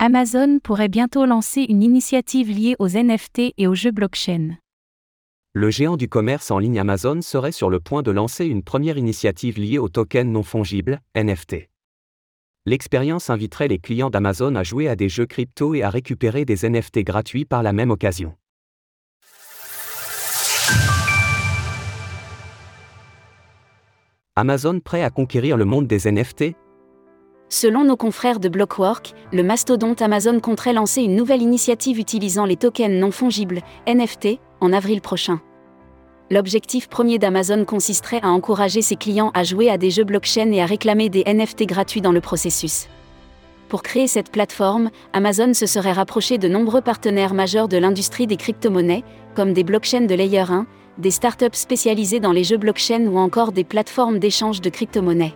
Amazon pourrait bientôt lancer une initiative liée aux NFT et aux jeux blockchain. Le géant du commerce en ligne Amazon serait sur le point de lancer une première initiative liée aux tokens non fongibles, NFT. L'expérience inviterait les clients d'Amazon à jouer à des jeux crypto et à récupérer des NFT gratuits par la même occasion. Amazon prêt à conquérir le monde des NFT Selon nos confrères de Blockwork, le mastodonte Amazon compterait lancer une nouvelle initiative utilisant les tokens non fongibles, NFT, en avril prochain. L'objectif premier d'Amazon consisterait à encourager ses clients à jouer à des jeux blockchain et à réclamer des NFT gratuits dans le processus. Pour créer cette plateforme, Amazon se serait rapproché de nombreux partenaires majeurs de l'industrie des crypto-monnaies, comme des blockchains de Layer 1, des startups spécialisées dans les jeux blockchain ou encore des plateformes d'échange de crypto-monnaies.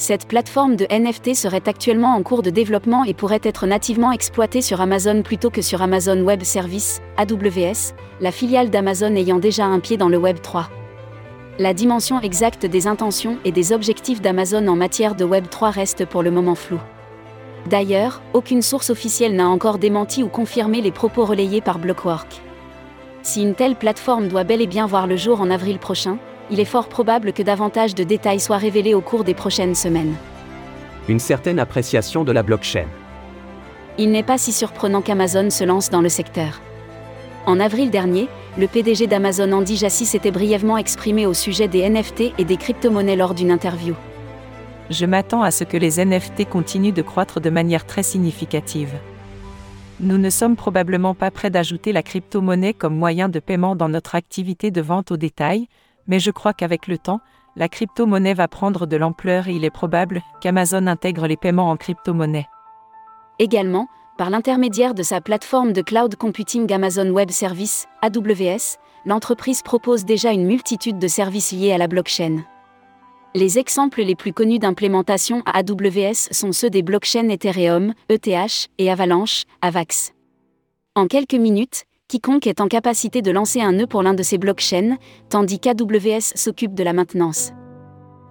Cette plateforme de NFT serait actuellement en cours de développement et pourrait être nativement exploitée sur Amazon plutôt que sur Amazon Web Services, AWS, la filiale d'Amazon ayant déjà un pied dans le Web 3. La dimension exacte des intentions et des objectifs d'Amazon en matière de Web 3 reste pour le moment floue. D'ailleurs, aucune source officielle n'a encore démenti ou confirmé les propos relayés par Blockwork. Si une telle plateforme doit bel et bien voir le jour en avril prochain, il est fort probable que davantage de détails soient révélés au cours des prochaines semaines. Une certaine appréciation de la blockchain. Il n'est pas si surprenant qu'Amazon se lance dans le secteur. En avril dernier, le PDG d'Amazon Andy Jassy s'était brièvement exprimé au sujet des NFT et des crypto-monnaies lors d'une interview. Je m'attends à ce que les NFT continuent de croître de manière très significative. Nous ne sommes probablement pas prêts d'ajouter la crypto-monnaie comme moyen de paiement dans notre activité de vente au détail, mais je crois qu'avec le temps, la crypto-monnaie va prendre de l'ampleur et il est probable qu'Amazon intègre les paiements en crypto-monnaie. Également, par l'intermédiaire de sa plateforme de cloud computing Amazon Web Services, AWS, l'entreprise propose déjà une multitude de services liés à la blockchain. Les exemples les plus connus d'implémentation à AWS sont ceux des blockchains Ethereum, ETH, et Avalanche, AVAX. En quelques minutes, quiconque est en capacité de lancer un nœud pour l'un de ces blockchains, tandis qu'AWS s'occupe de la maintenance.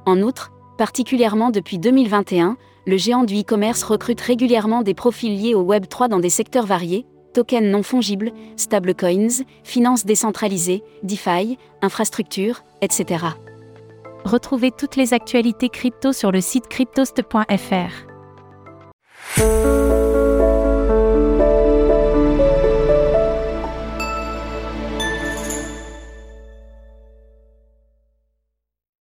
En outre, particulièrement depuis 2021, le géant du e-commerce recrute régulièrement des profils liés au Web3 dans des secteurs variés, tokens non fongibles, stablecoins, finances décentralisées, DeFi, infrastructures, etc. Retrouvez toutes les actualités crypto sur le site cryptost.fr.